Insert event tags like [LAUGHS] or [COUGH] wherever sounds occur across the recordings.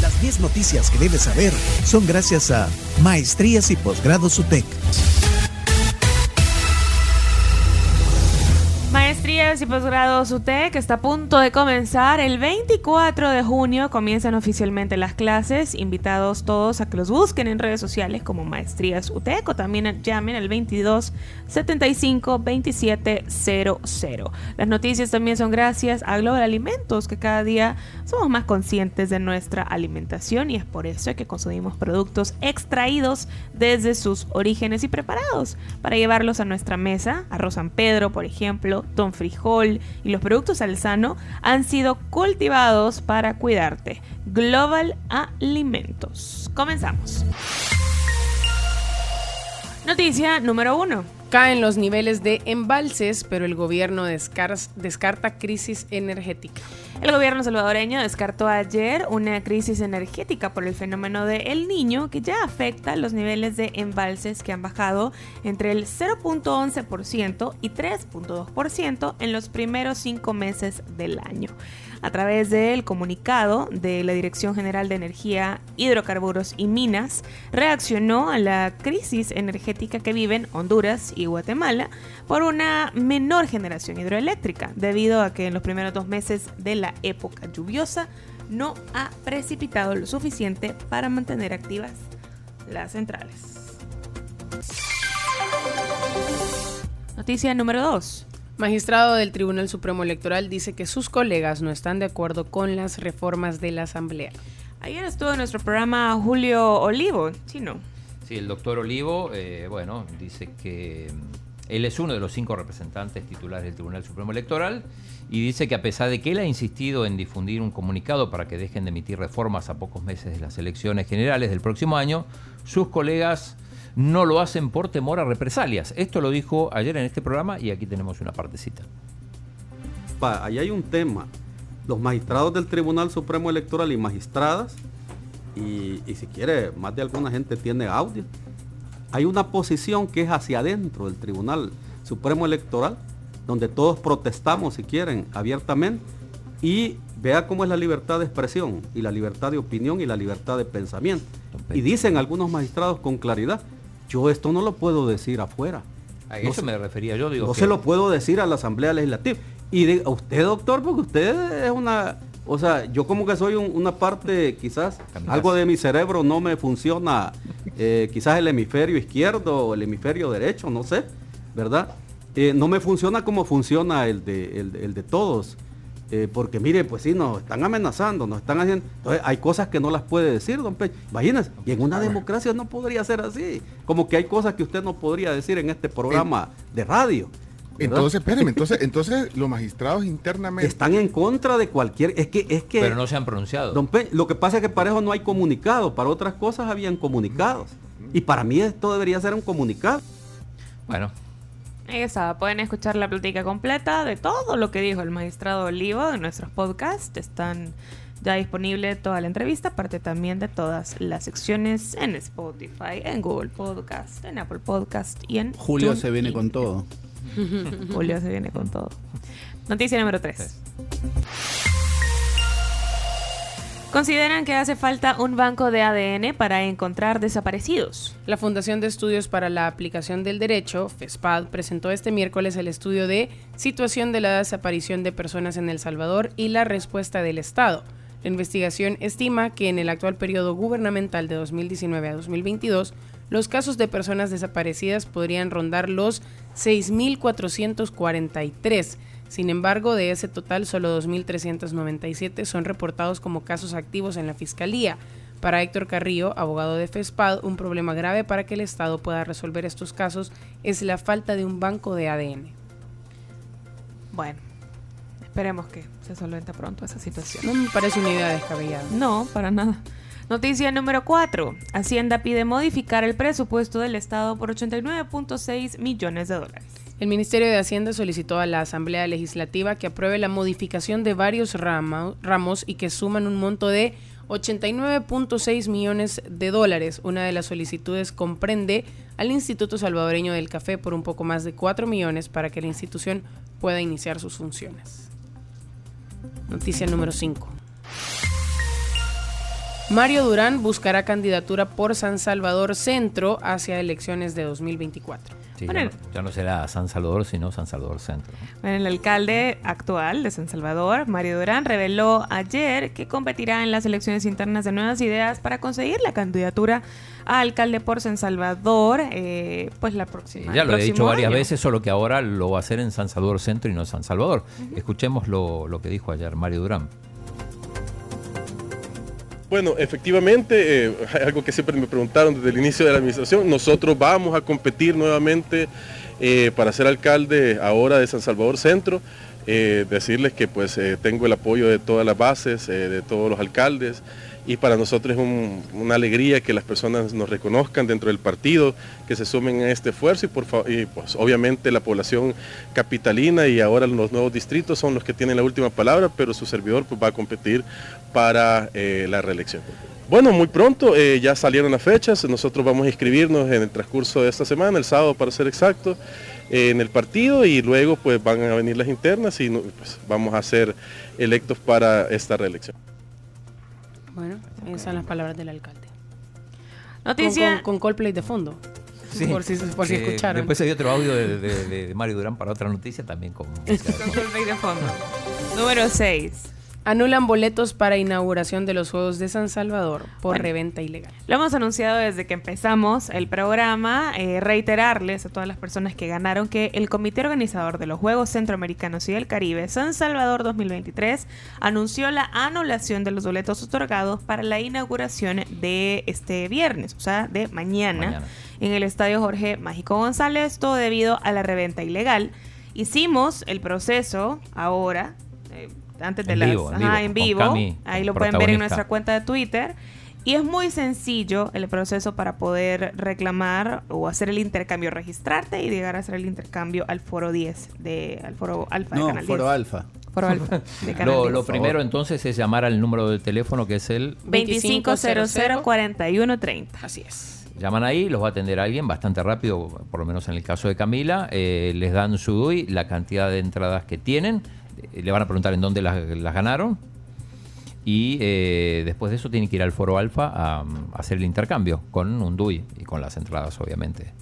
Las 10 noticias que debes saber son gracias a Maestrías y Posgrados UTEC. Maestrías y posgrados UTEC está a punto de comenzar. El 24 de junio comienzan oficialmente las clases. Invitados todos a que los busquen en redes sociales como Maestrías UTEC o también llamen al 22 75 2700. Las noticias también son gracias a Global Alimentos, que cada día somos más conscientes de nuestra alimentación y es por eso que consumimos productos extraídos desde sus orígenes y preparados para llevarlos a nuestra mesa. Arroz San Pedro, por ejemplo, don frijol y los productos alzano han sido cultivados para cuidarte. Global Alimentos. Comenzamos. Noticia número uno. Caen los niveles de embalses, pero el gobierno descarta crisis energética. El gobierno salvadoreño descartó ayer una crisis energética por el fenómeno de El Niño que ya afecta los niveles de embalses que han bajado entre el 0.11% y 3.2% en los primeros cinco meses del año a través del comunicado de la Dirección General de Energía, Hidrocarburos y Minas, reaccionó a la crisis energética que viven Honduras y Guatemala por una menor generación hidroeléctrica, debido a que en los primeros dos meses de la época lluviosa no ha precipitado lo suficiente para mantener activas las centrales. Noticia número 2. Magistrado del Tribunal Supremo Electoral dice que sus colegas no están de acuerdo con las reformas de la Asamblea. Ayer estuvo en nuestro programa Julio Olivo, ¿sí no? Sí, el doctor Olivo, eh, bueno, dice que mm, él es uno de los cinco representantes titulares del Tribunal Supremo Electoral y dice que a pesar de que él ha insistido en difundir un comunicado para que dejen de emitir reformas a pocos meses de las elecciones generales del próximo año, sus colegas no lo hacen por temor a represalias. Esto lo dijo ayer en este programa y aquí tenemos una partecita. Pa, ahí hay un tema. Los magistrados del Tribunal Supremo Electoral y magistradas, y, si quiere, más de alguna gente tiene audio, hay una posición que es hacia adentro del Tribunal Supremo Electoral, donde todos protestamos, si quieren, abiertamente, y vea cómo es la libertad de expresión, y la libertad de opinión, y la libertad de pensamiento. Y dicen algunos magistrados con claridad, yo esto no lo puedo decir afuera. A eso me refería yo. Digo no se lo puedo decir a la Asamblea Legislativa. Y a usted, doctor, porque usted es una... O sea, yo como que soy una parte, quizás algo de mi cerebro no me funciona, eh, quizás el hemisferio izquierdo o el hemisferio derecho, no sé, ¿verdad? Eh, no me funciona como funciona el de, el de todos. Eh, porque mire, pues sí, nos están amenazando, nos están haciendo. Entonces hay cosas que no las puede decir, don Pecho. Imagínese, y en una democracia no podría ser así. Como que hay cosas que usted no podría decir en este programa de radio. Entonces, espérenme, entonces, entonces los magistrados internamente están en contra de cualquier, es que, es que. Pero no se han pronunciado. Don lo que pasa es que para eso no hay comunicado, para otras cosas habían comunicados. Y para mí esto debería ser un comunicado. Bueno, Ahí está, pueden escuchar la plática completa de todo lo que dijo el magistrado Olivo en nuestros podcasts. Están ya disponible toda la entrevista, aparte también de todas las secciones en Spotify, en Google Podcast, en Apple Podcast y en... Julio se viene con todo. Julio se viene con todo. Noticia número 3. Consideran que hace falta un banco de ADN para encontrar desaparecidos. La Fundación de Estudios para la Aplicación del Derecho, FESPAD, presentó este miércoles el estudio de Situación de la desaparición de personas en El Salvador y la respuesta del Estado. La investigación estima que en el actual periodo gubernamental de 2019 a 2022, los casos de personas desaparecidas podrían rondar los 6.443 sin embargo, de ese total, solo 2.397 son reportados como casos activos en la Fiscalía. Para Héctor Carrillo, abogado de FESPAD, un problema grave para que el Estado pueda resolver estos casos es la falta de un banco de ADN. Bueno, esperemos que se solvente pronto esa situación. No me parece una idea descabellada. No, para nada. Noticia número 4. Hacienda pide modificar el presupuesto del Estado por 89.6 millones de dólares. El Ministerio de Hacienda solicitó a la Asamblea Legislativa que apruebe la modificación de varios ramos y que suman un monto de 89.6 millones de dólares. Una de las solicitudes comprende al Instituto Salvadoreño del Café por un poco más de 4 millones para que la institución pueda iniciar sus funciones. Noticia número 5. Mario Durán buscará candidatura por San Salvador Centro hacia elecciones de 2024. Sí, Bueno, ya, no, ya no será San Salvador, sino San Salvador Centro. ¿no? Bueno, el alcalde actual de San Salvador, Mario Durán, reveló ayer que competirá en las elecciones internas de Nuevas Ideas para conseguir la candidatura a alcalde por San Salvador, eh, pues la próxima. ya lo he dicho varias año. veces, solo que ahora lo va a hacer en San Salvador Centro y no San Salvador. Escuchemos lo, lo que dijo ayer Mario Durán. Bueno, efectivamente, eh, [LAUGHS] algo que siempre me preguntaron desde el inicio de la administración, nosotros vamos a competir nuevamente eh, para ser alcalde ahora de San Salvador Centro. Eh, decirles que pues tengo el apoyo de todas las bases, de todos los alcaldes y para nosotros es un- una alegría que las personas nos reconozcan dentro del partido, que se sumen a este esfuerzo y, por y, pues obviamente la población capitalina y ahora los nuevos distritos son los que tienen la última palabra, pero su servidor pues, va a competir para eh, la reelección. Bueno, muy pronto eh, ya salieron las fechas, nosotros vamos a inscribirnos en el transcurso de esta semana, el sábado para ser exacto, eh, en el partido y luego pues van a venir las internas y pues, vamos a ser electos para esta reelección. Bueno, esas son las palabras del alcalde. Noticia. con, con Coldplay de fondo. por si, por si escucharon. Después hay otro audio de, de- de- Mario Durán para otra noticia también con [LAUGHS] con fondo. Coldplay de fondo. Número 6. Anulan boletos para inauguración de los Juegos de San Salvador por Bueno. reventa ilegal. Lo hemos anunciado desde que empezamos el programa. eh, reiterarles a todas las personas que ganaron que el comité organizador de los Juegos Centroamericanos y del Caribe San Salvador 2023 anunció la anulación de los boletos otorgados para la inauguración de este viernes, o sea, de mañana, Mañana. en el Estadio Jorge Mágico González, todo debido a la reventa ilegal. Hicimos el proceso ahora. Antes de En las vivo, en ajá, vivo, en vivo, Cami, ahí lo pueden ver en nuestra cuenta de Twitter. Y es muy sencillo el proceso para poder reclamar o hacer el intercambio, registrarte y llegar a hacer el intercambio al foro 10 de al foro alfa de No, Canal Foro 10. Alfa. Foro alfa [LAUGHS] de Canal Lo, 10. lo primero entonces es llamar al número de teléfono que es el... 2500-4130. Así es. Llaman ahí, los va a atender alguien bastante rápido, por lo menos en el caso de Camila. eh, les dan su DUI, la cantidad de entradas que tienen. Eh, le van a preguntar en dónde las, las ganaron. Y eh, después de eso tienen que ir al Foro Alfa a, a hacer el intercambio con un DUI y con las entradas, obviamente.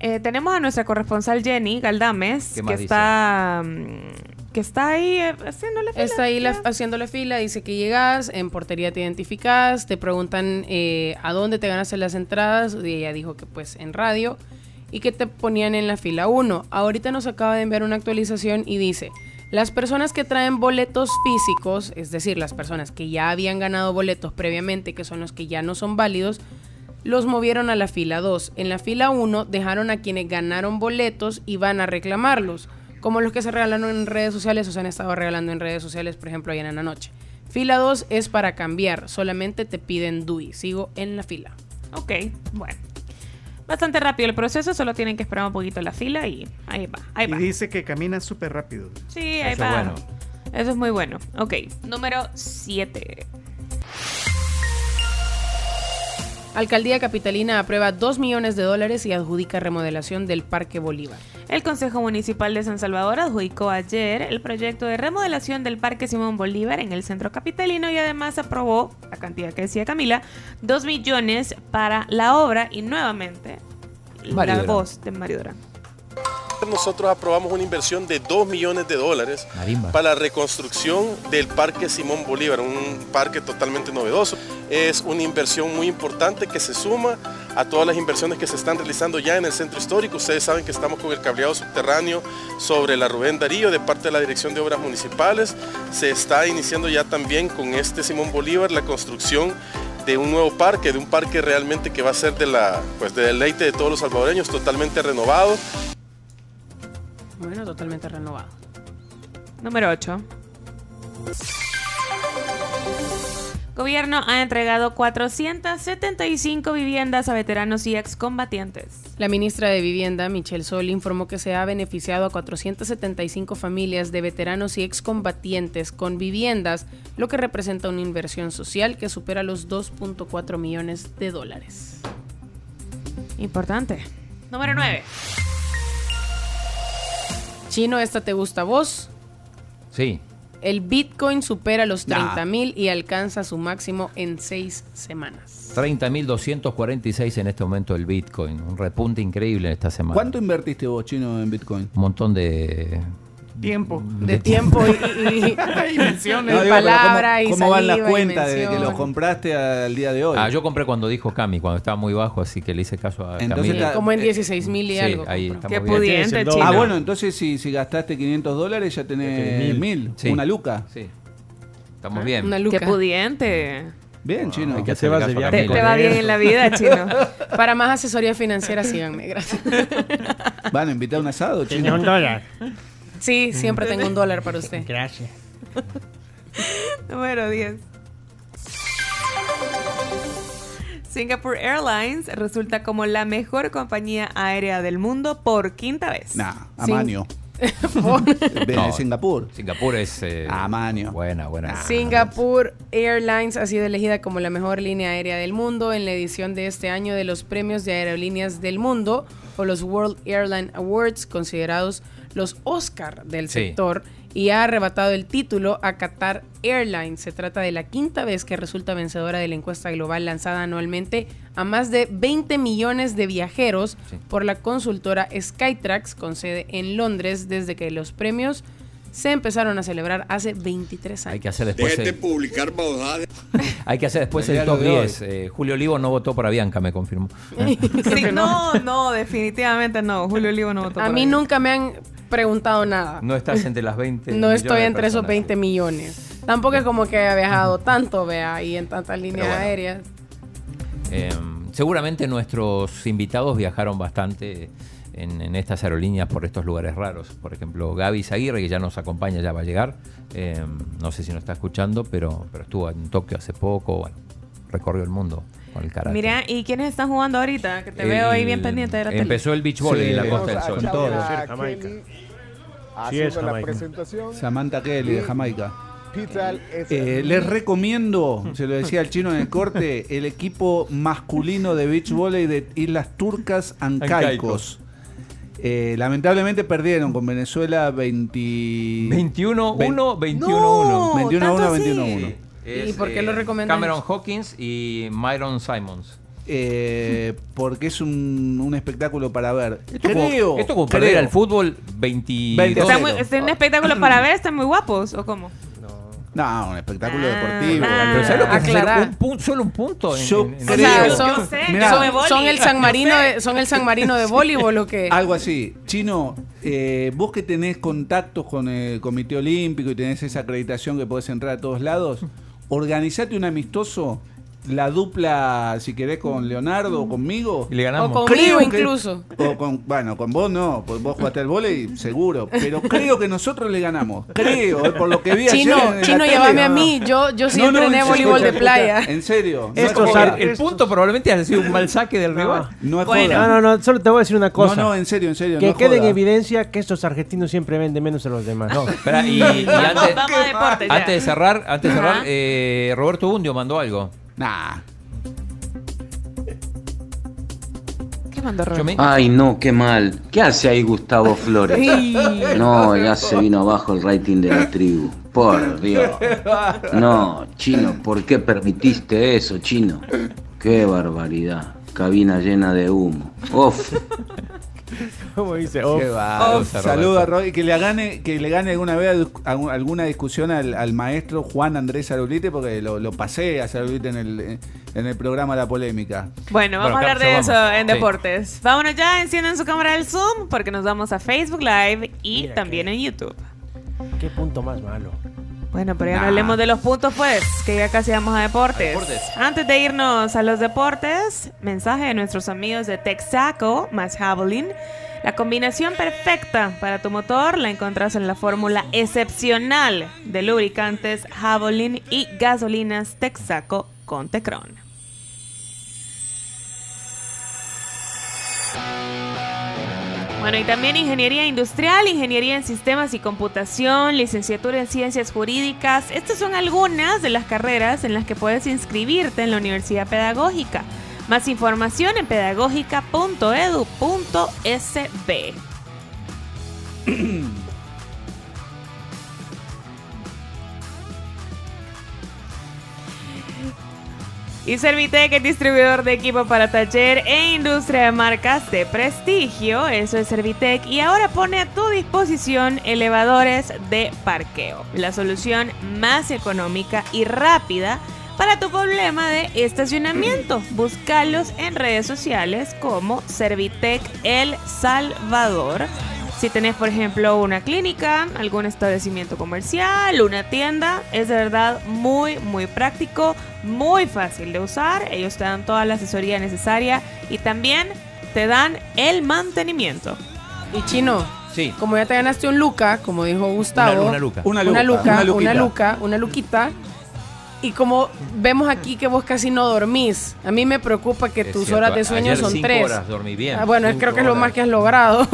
Eh, tenemos a nuestra corresponsal Jenny Galdames, ¿Qué que dice? está, mm, que está ahí eh, haciéndole fila. Está ahí la- haciéndole fila, dice que llegas, en portería te identificas, te preguntan eh, a dónde te ganaste las entradas, y ella dijo que pues en radio, y que te ponían en la fila 1. Ahorita nos acaba de enviar una actualización y dice, las personas que traen boletos físicos, es decir, las personas que ya habían ganado boletos previamente, que son los que ya no son válidos, los movieron a la fila 2. En la fila 1 dejaron a quienes ganaron boletos y van a reclamarlos, como los que se regalaron en redes sociales o se han estado regalando en redes sociales, por ejemplo, ayer en la noche. Fila 2 es para cambiar, solamente te piden DUI. Sigo en la fila. Ok, bueno. Bastante rápido el proceso, solo tienen que esperar un poquito la fila y ahí va, ahí Y va. dice que camina súper rápido. Sí, ahí Eso es va. bueno. Eso es muy bueno. Ok, número 7. Alcaldía Capitalina aprueba 2 millones de dólares y adjudica remodelación del Parque Bolívar. El Consejo Municipal de San Salvador adjudicó ayer el proyecto de remodelación del Parque Simón Bolívar en el centro capitalino y además aprobó, la cantidad que decía Camila, 2 millones para la obra y nuevamente Mario la Durán. voz de Mario Durán. Nosotros aprobamos una inversión de 2 millones de dólares Marimba. para la reconstrucción del Parque Simón Bolívar, un parque totalmente novedoso. Es una inversión muy importante que se suma a todas las inversiones que se están realizando ya en el centro histórico. Ustedes saben que estamos con el cableado subterráneo sobre la Rubén Darío de parte de la Dirección de Obras Municipales. Se está iniciando ya también con este Simón Bolívar la construcción de un nuevo parque, de un parque realmente que va a ser de la pues de deleite de todos los salvadoreños, totalmente renovado. Bueno, totalmente renovado. Número 8. Gobierno ha entregado 475 viviendas a veteranos y excombatientes. La ministra de Vivienda, Michelle Sol, informó que se ha beneficiado a 475 familias de veteranos y excombatientes con viviendas, lo que representa una inversión social que supera los 2.4 millones de dólares. Importante. Número 9. Chino, ¿esta te gusta a vos? Sí, El Bitcoin supera los Nah. 30 mil y alcanza su máximo en seis semanas. 30.246 en este momento el Bitcoin. Un repunte increíble en esta semana. ¿Cuánto invertiste vos, chino, en Bitcoin? Un montón de... Tiempo. De tiempo y, y, [LAUGHS] y- Menciones. y No, digo, palabra ¿cómo, y cómo van las cuentas desde que los compraste al día de hoy? Ah, yo compré cuando dijo Cami, cuando estaba muy bajo, así que le hice caso a Entonces Cami. está- Como en Eh, 16 mil y Sí, algo. ahí Qué bien. pudiente, chino. Ah, bueno, entonces si, si gastaste 500 dólares ya tenés mil. mil, Sí. una luca. Sí. Estamos bien. Una Qué luca. pudiente. Bien, chino. Que hacerle te vas de caso a viaje Te, Camila. te va bien en la vida, [LAUGHS] chino. Para más asesoría financiera, síganme. Gracias. ¿Van a invitar a un asado, chino? un dólar. [LAUGHS] Sí, siempre tengo un dólar para usted. Gracias. [LAUGHS] Número 10. Singapore Airlines resulta como la mejor compañía aérea del mundo por quinta vez. Nah, Sí. Amanio. [LAUGHS] De No. Singapur. Singapur es... eh, Ah, manio. Buena, buena. Singapore Airlines ha sido elegida como la mejor línea aérea del mundo en la edición de este año de los premios de aerolíneas del mundo o los World Airline Awards, considerados los Oscar del Sí. sector, y ha arrebatado el título a Qatar Airlines. Se trata de la quinta vez que resulta vencedora de la encuesta global lanzada anualmente a más de 20 millones de viajeros Sí. por la consultora Skytrax, con sede en Londres, desde que los premios se empezaron a celebrar hace 23 años. Hay que hacer después... Déjate el- publicar babosadas. [LAUGHS] Hay que hacer después El top de hoy. 10. Eh, Julio Olivo no votó por Avianca, me confirmó. [LAUGHS] Sí, [LAUGHS] no, no, definitivamente no. Julio Olivo no votó A por mí ahí. nunca me han preguntado nada. No estás entre las 20. No estoy entre esos personas. 20 millones. Tampoco es como que haya viajado tanto, vea, y en tantas líneas bueno. aéreas. Eh, seguramente nuestros invitados viajaron bastante en, en estas aerolíneas por estos lugares raros. Por ejemplo, Gaby Zaguirre, que ya nos acompaña, ya va a llegar. Eh, no sé si nos está escuchando, pero, pero estuvo en Tokio hace poco. Bueno, recorrió el mundo con el karate. Mira, ¿y quiénes están jugando ahorita? Que te El- veo ahí bien pendiente de la tele. Empezó el beach volley Sí, en la Costa del Sol. todo. Jamaica. Sí, Haciendo es la presentación, Samantha Kelly de Jamaica. Eh, les recomiendo, se lo decía el chino en el corte, el equipo masculino de beach volley de Islas Turcas Ancaicos. Eh, lamentablemente perdieron con Venezuela 20... 21-1, 21-1. No, 21 tanto 1, así. 21 1. ¿Y por qué lo recomendas? Cameron Hawkins y Myron Simons. Eh, porque es un, un espectáculo para ver. Esto creo, como, esto como creo. perder al fútbol 22 20 Está muy- ¿Es un espectáculo para ver? ¿Están muy guapos o cómo? No, un espectáculo Ah, deportivo. ah. Pero ¿sabes lo que es un punto, solo un punto? en- Yo en- en- O creo. Yo son, sé, son- el San Marino de, son el San Marino de voleibol o qué? Algo así. Chino, eh, vos que tenés contactos con el Comité Olímpico y tenés esa acreditación que podés entrar a todos lados, organizate un amistoso, la dupla, si querés, con Leonardo o conmigo. y le O ganamos. conmigo Creo que- incluso. O con, bueno, con vos no, pues vos jugaste al volei, seguro. Pero creo que nosotros le ganamos. Creo, eh, por lo que vi Chino, ayer chino, tele. llévame a mí. Yo, yo sí No, no, entrené en voleibol de playa. En serio. No Estos es ar- joda. El punto probablemente ha sido un mal saque del rival. No es Bueno. joda. No, no, no, solo te voy a decir una cosa. No, no, en serio, en serio. que quede en evidencia que estos argentinos siempre venden menos a los demás. No. Espera, y, y [LAUGHS] Vamos, antes, vamos a deporte ya. antes de cerrar, antes de cerrar eh, Roberto Bundio mandó algo. Nah. ¿Qué mandó me- Ay, no, qué mal. ¿Qué hace ahí Gustavo Flores? No, ya se vino abajo el rating de la tribu. Por Dios. No, chino, ¿por qué permitiste eso, chino? Qué barbaridad. Cabina llena de humo. Uf. [LAUGHS] Como dice, Qué va. Oh, Saluda a. Roy. Que le gane, que le gane alguna vez a- a- alguna discusión al, al maestro Juan Andrés Arulite, porque lo, lo pasé a Arulite en el, en el programa La Polémica. Bueno, vamos Bueno, a hablar de eso vamos. en Sí. deportes. Vámonos ya, enciendan su cámara del Zoom porque nos vamos a Facebook Live y Mira también en YouTube. qué punto más malo. Bueno, pero ya Nah. hablemos de los puntos, pues, que ya casi vamos a deportes. A deportes. Antes de irnos a los deportes, mensaje de nuestros amigos de Texaco más Javelin. La combinación perfecta para tu motor la encontrás en la fórmula excepcional de lubricantes Javelin y gasolinas Texaco con Tecron. Bueno, y también ingeniería industrial, ingeniería en sistemas y computación, licenciatura en ciencias jurídicas. Estas son algunas de las carreras en las que puedes inscribirte en la Universidad Pedagógica. Más información en pedagógica.edu.sb. [CLEARS THROAT] Y Servitec es distribuidor de equipo para taller e industria de marcas de prestigio. Eso es Servitec. Y ahora pone a tu disposición elevadores de parqueo. La solución más económica y rápida para tu problema de estacionamiento. [CLEARS THROAT] Búscalos en redes sociales como Servitec El Salvador. Si tenés, por ejemplo, una clínica, algún establecimiento comercial, una tienda, es de verdad muy, muy práctico, muy fácil de usar. Ellos te dan toda la asesoría necesaria y también te dan el mantenimiento. Y chino, Sí. como ya te ganaste un Luca, como dijo Gustavo. Una- una luca. Una Una luca, una una luquita. luca, una luquita. Y como vemos aquí que vos casi no dormís, a mí me preocupa que Es tus cierto, horas de sueño ayer son cinco tres. horas dormí bien. Ah, bueno, Cinco creo que es lo más que has logrado.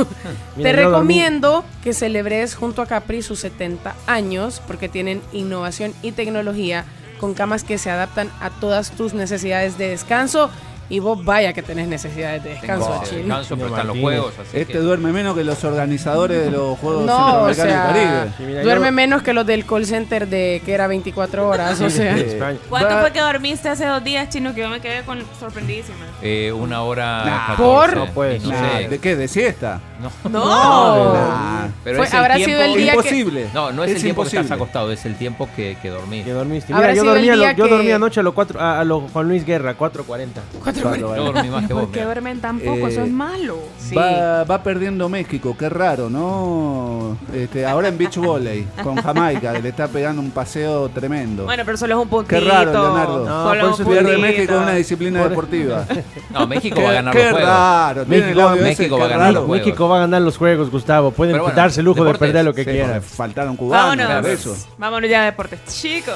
Mira, [LAUGHS] Te dormí. recomiendo que celebres junto a Capri sus 70 años porque tienen innovación y tecnología con camas que se adaptan a todas tus necesidades de descanso. Y vos vaya que tenés necesidades de descanso, Tengo chino. descanso, pero están los juegos. Así Este que- duerme menos que los organizadores de los Juegos No, o Centroamericanos sea, del Caribe. Sí, mira, duerme menos que los del call center de que era 24 horas, o sea. España. ¿Cuánto Va- fue que dormiste hace dos días, chino? Que yo me quedé con sorprendidísima. Eh, una hora. Nah, 14, ¿por? No puede y no Nah, sé. ¿De qué? ¿De siesta? No, No. Nah, pero Fue- es el habrá tiempo- sido el día que- imposible. No, no es, el tiempo que estás acostado, es el tiempo que, que dormís. Que dormiste. Habrá Mira, yo sido el dormí, a lo- día yo que- dormí anoche a los cuatro, a, a los Juan Luis Guerra, 4.40. Yo va- dormí más que vos. ¿Por qué mira. duermen tan poco? Eso Eh, es malo. Sí. Va, va perdiendo México, qué raro, ¿no? Este, ahora en beach volley, con Jamaica, le está pegando un paseo tremendo. Bueno, pero solo es un puntito. Qué raro, Leonardo. No, Solo por un eso Pierde puntito. México en una disciplina Por- deportiva. No, México qué va a ganar qué los juegos. raro. México- México qué va a ganar raro. los juegos. México va a ganar los juegos, Gustavo. Pueden bueno, quitarse el lujo deportes, de perder lo que Sí, quieran. porque faltaron cubanos, Vámonos. eso. Vámonos ya a deportes, chicos.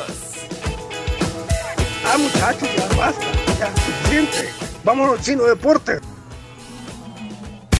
Ah, muchachos, ya basta, Vámonos, chino deporte.